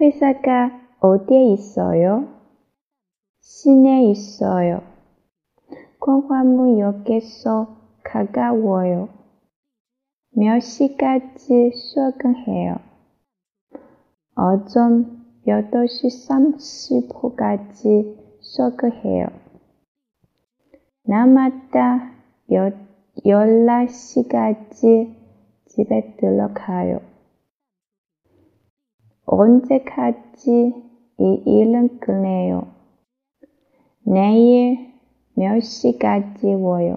회사가 어디에 있어요? 시내에 있어요. 광화문역에서 가까워요. 몇 시까지 출근해요? 어쩜 8시 30분까지 출근해요. 남았다 14시까지 집에 들어가요. 언제까지 이 일은 끝내요? 내일 몇 시까지 와요?